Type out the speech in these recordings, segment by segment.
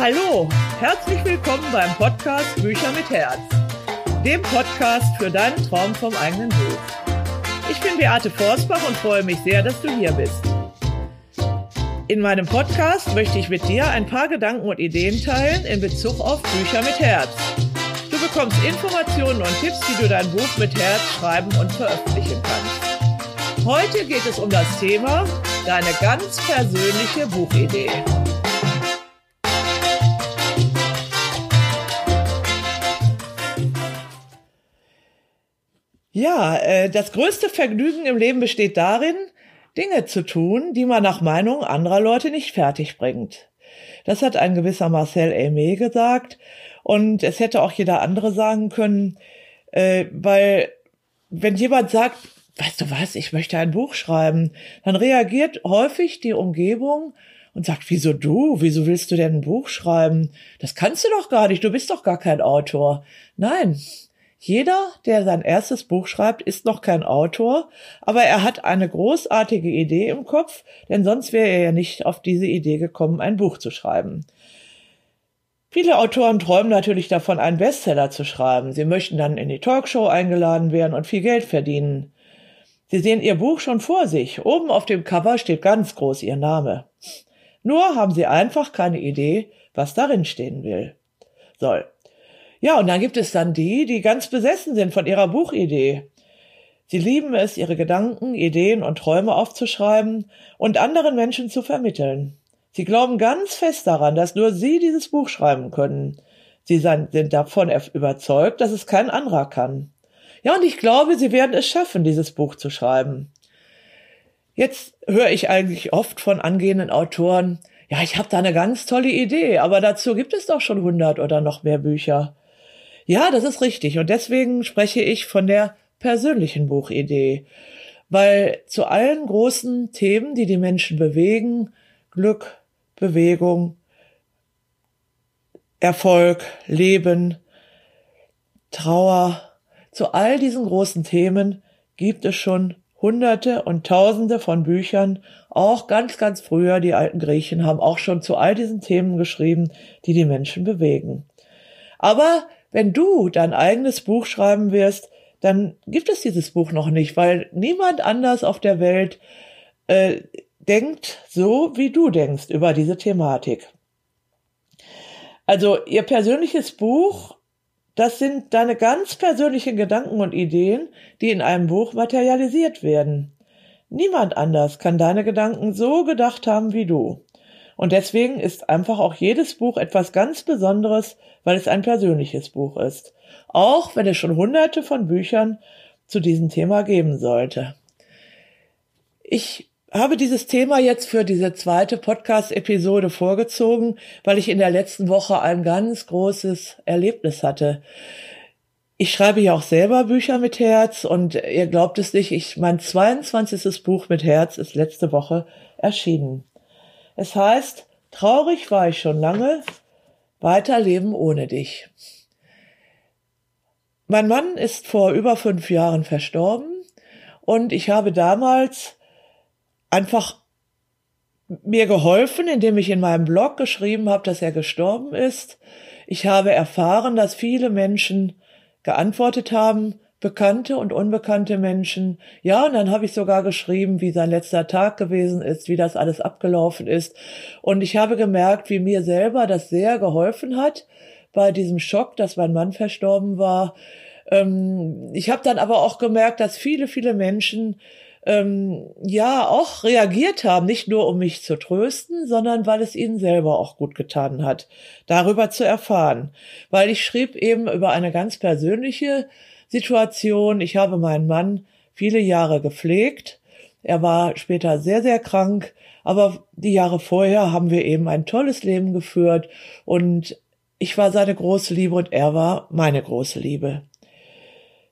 Hallo, herzlich willkommen beim Podcast Bücher mit Herz, dem Podcast für deinen Traum vom eigenen Buch. Ich bin Beate Forsbach und freue mich sehr, dass du hier bist. In meinem Podcast möchte ich mit dir ein paar Gedanken und Ideen teilen in Bezug auf Bücher mit Herz. Du bekommst Informationen und Tipps, wie du dein Buch mit Herz schreiben und veröffentlichen kannst. Heute geht es um das Thema deine ganz persönliche Buchidee. Ja, äh, das größte Vergnügen im Leben besteht darin, Dinge zu tun, die man nach Meinung anderer Leute nicht fertig bringt. Das hat ein gewisser Marcel Aimé gesagt und es hätte auch jeder andere sagen können, äh, weil wenn jemand sagt, weißt du was, ich möchte ein Buch schreiben, dann reagiert häufig die Umgebung und sagt, wieso du? Wieso willst du denn ein Buch schreiben? Das kannst du doch gar nicht, du bist doch gar kein Autor. Nein, jeder, der sein erstes Buch schreibt, ist noch kein Autor, aber er hat eine großartige Idee im Kopf, denn sonst wäre er ja nicht auf diese Idee gekommen, ein Buch zu schreiben. Viele Autoren träumen natürlich davon, einen Bestseller zu schreiben. Sie möchten dann in die Talkshow eingeladen werden und viel Geld verdienen. Sie sehen ihr Buch schon vor sich. Oben auf dem Cover steht ganz groß ihr Name. Nur haben sie einfach keine Idee, was darin stehen will. Soll. Ja, und dann gibt es dann die, die ganz besessen sind von ihrer Buchidee. Sie lieben es, ihre Gedanken, Ideen und Träume aufzuschreiben und anderen Menschen zu vermitteln. Sie glauben ganz fest daran, dass nur sie dieses Buch schreiben können. Sie sind davon überzeugt, dass es kein anderer kann. Ja, und ich glaube, sie werden es schaffen, dieses Buch zu schreiben. Jetzt höre ich eigentlich oft von angehenden Autoren, ja, ich habe da eine ganz tolle Idee, aber dazu gibt es doch schon hundert oder noch mehr Bücher. Ja, das ist richtig. Und deswegen spreche ich von der persönlichen Buchidee. Weil zu allen großen Themen, die die Menschen bewegen, Glück, Bewegung, Erfolg, Leben, Trauer, zu all diesen großen Themen gibt es schon Hunderte und Tausende von Büchern, auch ganz, ganz früher, die alten Griechen haben auch schon zu all diesen Themen geschrieben, die die Menschen bewegen. Aber wenn du dein eigenes Buch schreiben wirst, dann gibt es dieses Buch noch nicht, weil niemand anders auf der Welt äh, denkt so, wie du denkst über diese Thematik. Also ihr persönliches Buch, das sind deine ganz persönlichen Gedanken und Ideen, die in einem Buch materialisiert werden. Niemand anders kann deine Gedanken so gedacht haben wie du. Und deswegen ist einfach auch jedes Buch etwas ganz Besonderes, weil es ein persönliches Buch ist. Auch wenn es schon hunderte von Büchern zu diesem Thema geben sollte. Ich habe dieses Thema jetzt für diese zweite Podcast-Episode vorgezogen, weil ich in der letzten Woche ein ganz großes Erlebnis hatte. Ich schreibe ja auch selber Bücher mit Herz und ihr glaubt es nicht, ich, mein 22. Buch mit Herz ist letzte Woche erschienen. Es heißt, traurig war ich schon lange, weiterleben ohne dich. Mein Mann ist vor über fünf Jahren verstorben und ich habe damals einfach mir geholfen, indem ich in meinem Blog geschrieben habe, dass er gestorben ist. Ich habe erfahren, dass viele Menschen geantwortet haben, bekannte und unbekannte Menschen. Ja, und dann habe ich sogar geschrieben, wie sein letzter Tag gewesen ist, wie das alles abgelaufen ist. Und ich habe gemerkt, wie mir selber das sehr geholfen hat bei diesem Schock, dass mein Mann verstorben war. Ähm, ich habe dann aber auch gemerkt, dass viele, viele Menschen ähm, ja auch reagiert haben, nicht nur um mich zu trösten, sondern weil es ihnen selber auch gut getan hat, darüber zu erfahren. Weil ich schrieb eben über eine ganz persönliche Situation. Ich habe meinen Mann viele Jahre gepflegt. Er war später sehr, sehr krank, aber die Jahre vorher haben wir eben ein tolles Leben geführt und ich war seine große Liebe und er war meine große Liebe.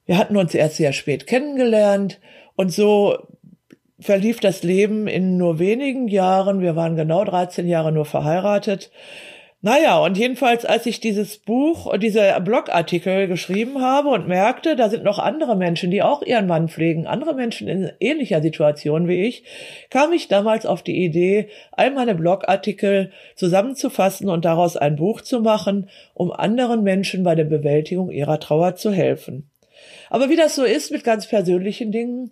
Wir hatten uns erst sehr spät kennengelernt und so verlief das Leben in nur wenigen Jahren. Wir waren genau 13 Jahre nur verheiratet. Naja, und jedenfalls, als ich dieses Buch, diese Blogartikel geschrieben habe und merkte, da sind noch andere Menschen, die auch ihren Mann pflegen, andere Menschen in ähnlicher Situation wie ich, kam ich damals auf die Idee, all meine Blogartikel zusammenzufassen und daraus ein Buch zu machen, um anderen Menschen bei der Bewältigung ihrer Trauer zu helfen. Aber wie das so ist mit ganz persönlichen Dingen,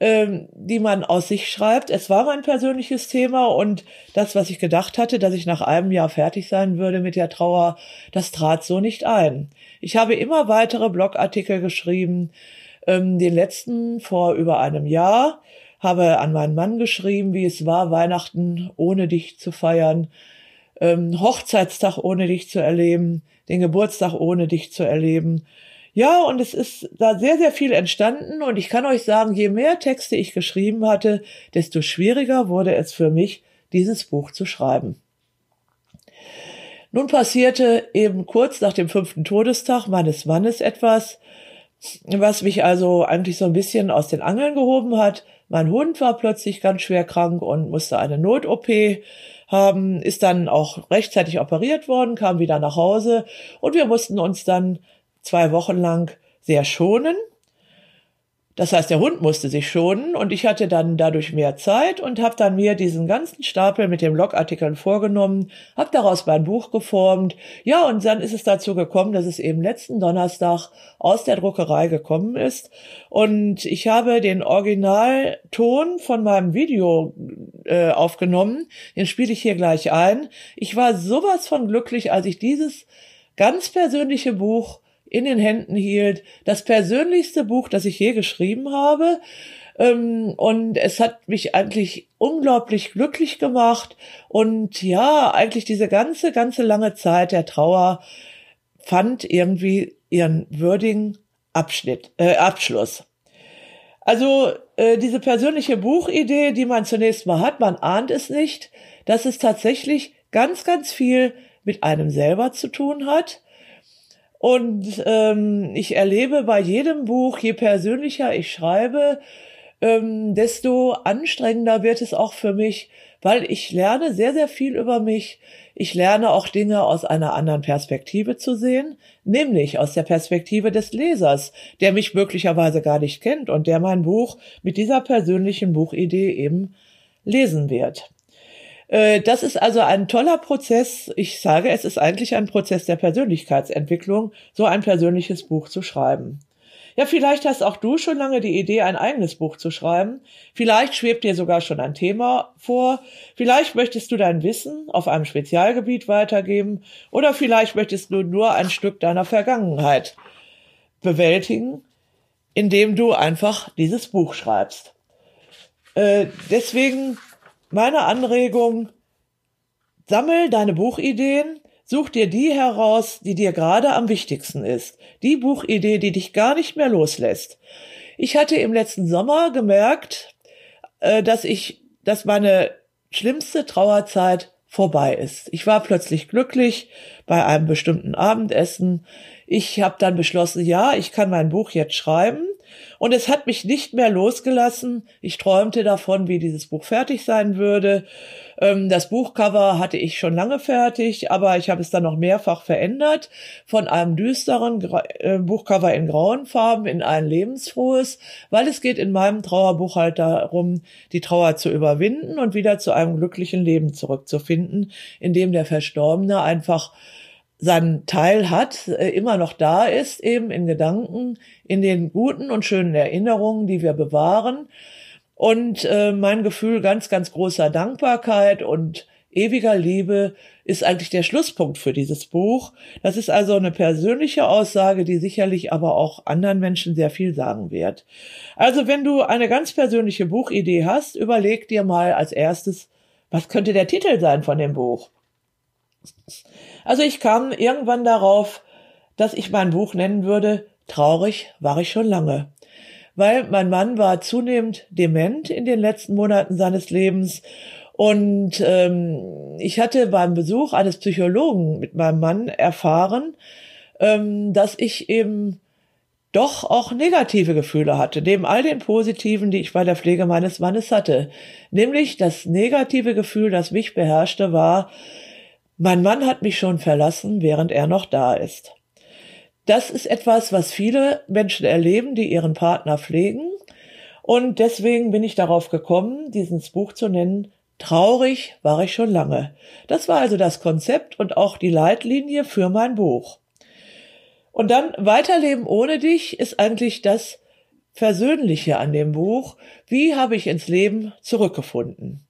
ähm, die man aus sich schreibt. Es war mein persönliches Thema und das, was ich gedacht hatte, dass ich nach einem Jahr fertig sein würde mit der Trauer, das trat so nicht ein. Ich habe immer weitere Blogartikel geschrieben, ähm, den letzten vor über einem Jahr, habe an meinen Mann geschrieben, wie es war, Weihnachten ohne dich zu feiern, ähm, Hochzeitstag ohne dich zu erleben, den Geburtstag ohne dich zu erleben ja, und es ist da sehr, sehr viel entstanden und ich kann euch sagen, je mehr Texte ich geschrieben hatte, desto schwieriger wurde es für mich, dieses Buch zu schreiben. Nun passierte eben kurz nach dem fünften Todestag meines Mannes etwas, was mich also eigentlich so ein bisschen aus den Angeln gehoben hat. Mein Hund war plötzlich ganz schwer krank und musste eine Not-OP haben, ist dann auch rechtzeitig operiert worden, kam wieder nach Hause und wir mussten uns dann zwei Wochen lang sehr schonen. Das heißt, der Hund musste sich schonen und ich hatte dann dadurch mehr Zeit und habe dann mir diesen ganzen Stapel mit den Blogartikeln vorgenommen, habe daraus mein Buch geformt. Ja, und dann ist es dazu gekommen, dass es eben letzten Donnerstag aus der Druckerei gekommen ist und ich habe den Originalton von meinem Video äh, aufgenommen. Den spiele ich hier gleich ein. Ich war sowas von glücklich, als ich dieses ganz persönliche Buch in den Händen hielt. Das persönlichste Buch, das ich je geschrieben habe. Ähm, und es hat mich eigentlich unglaublich glücklich gemacht. Und ja, eigentlich diese ganze, ganze lange Zeit der Trauer fand irgendwie ihren würdigen Abschnitt, äh, Abschluss. Also äh, diese persönliche Buchidee, die man zunächst mal hat, man ahnt es nicht, dass es tatsächlich ganz, ganz viel mit einem selber zu tun hat und ähm, ich erlebe bei jedem Buch, je persönlicher ich schreibe, ähm, desto anstrengender wird es auch für mich, weil ich lerne sehr, sehr viel über mich. Ich lerne auch Dinge aus einer anderen Perspektive zu sehen, nämlich aus der Perspektive des Lesers, der mich möglicherweise gar nicht kennt und der mein Buch mit dieser persönlichen Buchidee eben lesen wird. Äh, das ist also ein toller Prozess. Ich sage, es ist eigentlich ein Prozess der Persönlichkeitsentwicklung, so ein persönliches Buch zu schreiben. Ja, vielleicht hast auch du schon lange die Idee, ein eigenes Buch zu schreiben. Vielleicht schwebt dir sogar schon ein Thema vor. Vielleicht möchtest du dein Wissen auf einem Spezialgebiet weitergeben. Oder vielleicht möchtest du nur ein Stück deiner Vergangenheit bewältigen, indem du einfach dieses Buch schreibst. Äh, deswegen meine Anregung, sammel deine Buchideen, such dir die heraus, die dir gerade am wichtigsten ist. Die Buchidee, die dich gar nicht mehr loslässt. Ich hatte im letzten Sommer gemerkt, äh, dass ich, dass meine schlimmste Trauerzeit vorbei ist. Ich war plötzlich glücklich bei einem bestimmten Abendessen. Ich habe dann beschlossen, ja, ich kann mein Buch jetzt schreiben. Und es hat mich nicht mehr losgelassen. Ich träumte davon, wie dieses Buch fertig sein würde. Ähm, das Buchcover hatte ich schon lange fertig, aber ich habe es dann noch mehrfach verändert. Von einem düsteren äh, Buchcover in grauen Farben in ein lebensfrohes, weil es geht in meinem Trauerbuch halt darum, die Trauer zu überwinden und wieder zu einem glücklichen Leben zurückzufinden, in dem der Verstorbene einfach seinen Teil hat, äh, immer noch da ist, eben in Gedanken, in den guten und schönen Erinnerungen, die wir bewahren. Und äh, mein Gefühl ganz, ganz großer Dankbarkeit und ewiger Liebe ist eigentlich der Schlusspunkt für dieses Buch. Das ist also eine persönliche Aussage, die sicherlich aber auch anderen Menschen sehr viel sagen wird. Also wenn du eine ganz persönliche Buchidee hast, überleg dir mal als erstes, was könnte der Titel sein von dem Buch? Also ich kam irgendwann darauf, dass ich mein Buch nennen würde, traurig war ich schon lange. Weil mein Mann war zunehmend dement in den letzten Monaten seines Lebens und ähm, ich hatte beim Besuch eines Psychologen mit meinem Mann erfahren, ähm, dass ich eben doch auch negative Gefühle hatte, neben all den positiven, die ich bei der Pflege meines Mannes hatte. Nämlich das negative Gefühl, das mich beherrschte, war, Mein Mann hat mich schon verlassen, während er noch da ist. Das ist etwas, was viele Menschen erleben, die ihren Partner pflegen. Und deswegen bin ich darauf gekommen, dieses Buch zu nennen, Traurig war ich schon lange. Das war also das Konzept und auch die Leitlinie für mein Buch. Und dann Weiterleben ohne dich ist eigentlich das Versöhnliche an dem Buch. Wie habe ich ins Leben zurückgefunden?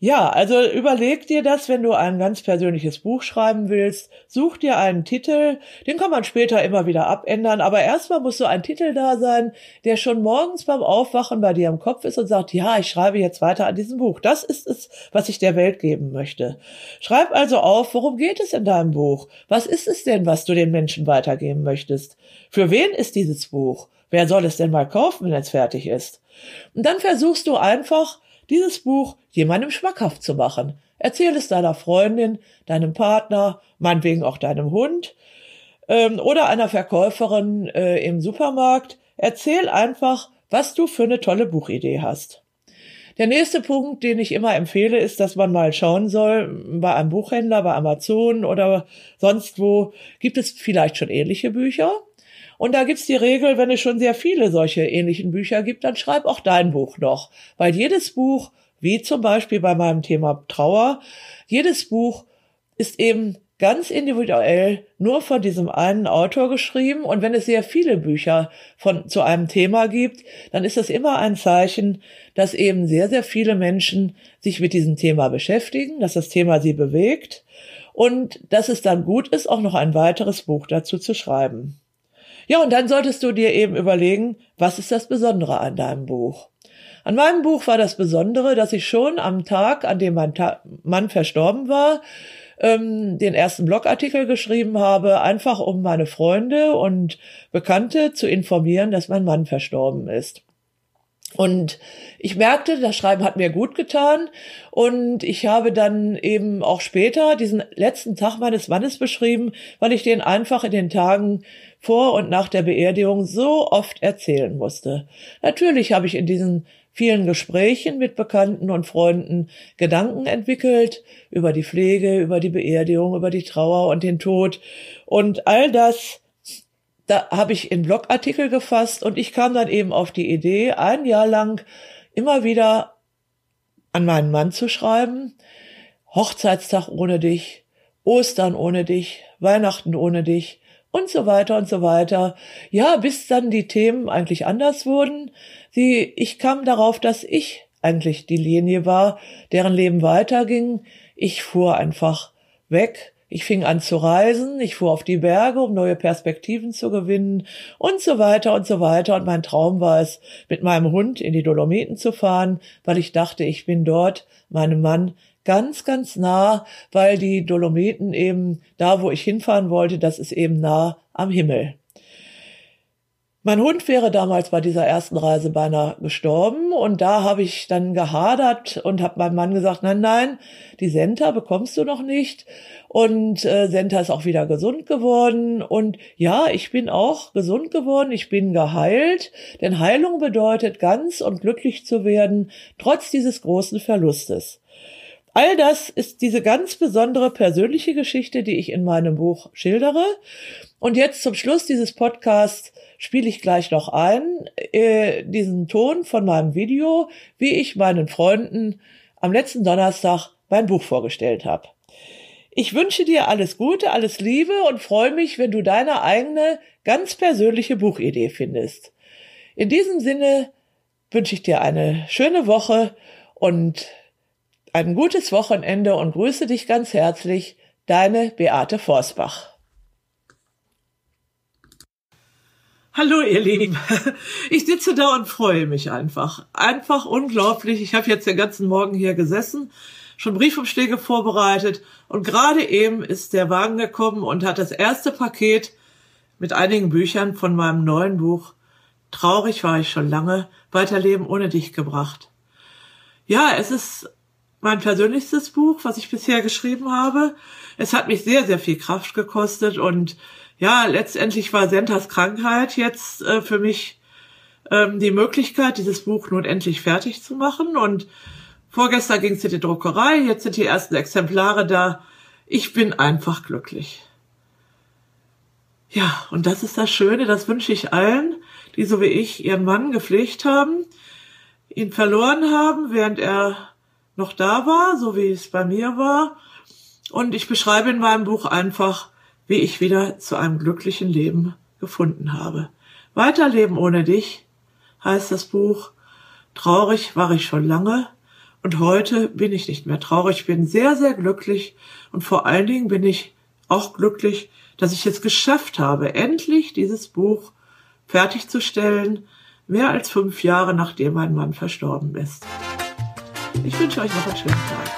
Ja, also überleg dir das, wenn du ein ganz persönliches Buch schreiben willst. Such dir einen Titel, den kann man später immer wieder abändern, aber erstmal muss so ein Titel da sein, der schon morgens beim Aufwachen bei dir im Kopf ist und sagt, ja, ich schreibe jetzt weiter an diesem Buch. Das ist es, was ich der Welt geben möchte. Schreib also auf, worum geht es in deinem Buch? Was ist es denn, was du den Menschen weitergeben möchtest? Für wen ist dieses Buch? Wer soll es denn mal kaufen, wenn es fertig ist? Und dann versuchst du einfach, dieses Buch jemandem schmackhaft zu machen. Erzähl es deiner Freundin, deinem Partner, meinetwegen auch deinem Hund ähm, oder einer Verkäuferin äh, im Supermarkt. Erzähl einfach, was du für eine tolle Buchidee hast. Der nächste Punkt, den ich immer empfehle, ist, dass man mal schauen soll, bei einem Buchhändler, bei Amazon oder sonst wo, gibt es vielleicht schon ähnliche Bücher. Und da gibt's die Regel, wenn es schon sehr viele solche ähnlichen Bücher gibt, dann schreib auch dein Buch noch. Weil jedes Buch, wie zum Beispiel bei meinem Thema Trauer, jedes Buch ist eben ganz individuell nur von diesem einen Autor geschrieben. Und wenn es sehr viele Bücher von, zu einem Thema gibt, dann ist das immer ein Zeichen, dass eben sehr, sehr viele Menschen sich mit diesem Thema beschäftigen, dass das Thema sie bewegt und dass es dann gut ist, auch noch ein weiteres Buch dazu zu schreiben. Ja, und dann solltest du dir eben überlegen, was ist das Besondere an deinem Buch? An meinem Buch war das Besondere, dass ich schon am Tag, an dem mein Ta Mann verstorben war, ähm, den ersten Blogartikel geschrieben habe, einfach um meine Freunde und Bekannte zu informieren, dass mein Mann verstorben ist. Und ich merkte, das Schreiben hat mir gut getan und ich habe dann eben auch später diesen letzten Tag meines Mannes beschrieben, weil ich den einfach in den Tagen vor und nach der Beerdigung so oft erzählen musste. Natürlich habe ich in diesen vielen Gesprächen mit Bekannten und Freunden Gedanken entwickelt über die Pflege, über die Beerdigung, über die Trauer und den Tod und all das da habe ich in Blogartikel gefasst und ich kam dann eben auf die Idee, ein Jahr lang immer wieder an meinen Mann zu schreiben, Hochzeitstag ohne dich, Ostern ohne dich, Weihnachten ohne dich und so weiter und so weiter. Ja, bis dann die Themen eigentlich anders wurden. Sie, ich kam darauf, dass ich eigentlich die Linie war, deren Leben weiterging. Ich fuhr einfach weg ich fing an zu reisen, ich fuhr auf die Berge, um neue Perspektiven zu gewinnen und so weiter und so weiter. Und mein Traum war es, mit meinem Hund in die Dolomiten zu fahren, weil ich dachte, ich bin dort meinem Mann ganz, ganz nah, weil die Dolomiten eben da, wo ich hinfahren wollte, das ist eben nah am Himmel. Mein Hund wäre damals bei dieser ersten Reise beinahe gestorben und da habe ich dann gehadert und habe meinem Mann gesagt, nein, nein, die Senta bekommst du noch nicht. Und äh, Senta ist auch wieder gesund geworden. Und ja, ich bin auch gesund geworden, ich bin geheilt, denn Heilung bedeutet ganz und glücklich zu werden, trotz dieses großen Verlustes. All das ist diese ganz besondere persönliche Geschichte, die ich in meinem Buch schildere. Und jetzt zum Schluss dieses Podcasts spiele ich gleich noch ein, äh, diesen Ton von meinem Video, wie ich meinen Freunden am letzten Donnerstag mein Buch vorgestellt habe. Ich wünsche dir alles Gute, alles Liebe und freue mich, wenn du deine eigene, ganz persönliche Buchidee findest. In diesem Sinne wünsche ich dir eine schöne Woche und ein gutes Wochenende und grüße dich ganz herzlich, deine Beate Forsbach. Hallo ihr Lieben, ich sitze da und freue mich einfach. Einfach unglaublich. Ich habe jetzt den ganzen Morgen hier gesessen, schon Briefumschläge vorbereitet und gerade eben ist der Wagen gekommen und hat das erste Paket mit einigen Büchern von meinem neuen Buch Traurig war ich schon lange, Weiterleben ohne dich gebracht. Ja, es ist mein persönlichstes Buch, was ich bisher geschrieben habe. Es hat mich sehr, sehr viel Kraft gekostet und ja, letztendlich war Sentas Krankheit jetzt äh, für mich ähm, die Möglichkeit, dieses Buch nun endlich fertig zu machen. Und vorgestern ging es in die Druckerei, jetzt sind die ersten Exemplare da. Ich bin einfach glücklich. Ja, und das ist das Schöne, das wünsche ich allen, die so wie ich ihren Mann gepflegt haben, ihn verloren haben, während er noch da war, so wie es bei mir war. Und ich beschreibe in meinem Buch einfach, wie ich wieder zu einem glücklichen Leben gefunden habe. Weiterleben ohne dich heißt das Buch. Traurig war ich schon lange und heute bin ich nicht mehr traurig, bin sehr, sehr glücklich und vor allen Dingen bin ich auch glücklich, dass ich es geschafft habe, endlich dieses Buch fertigzustellen, mehr als fünf Jahre nachdem mein Mann verstorben ist. Ich wünsche euch noch einen schönen Tag.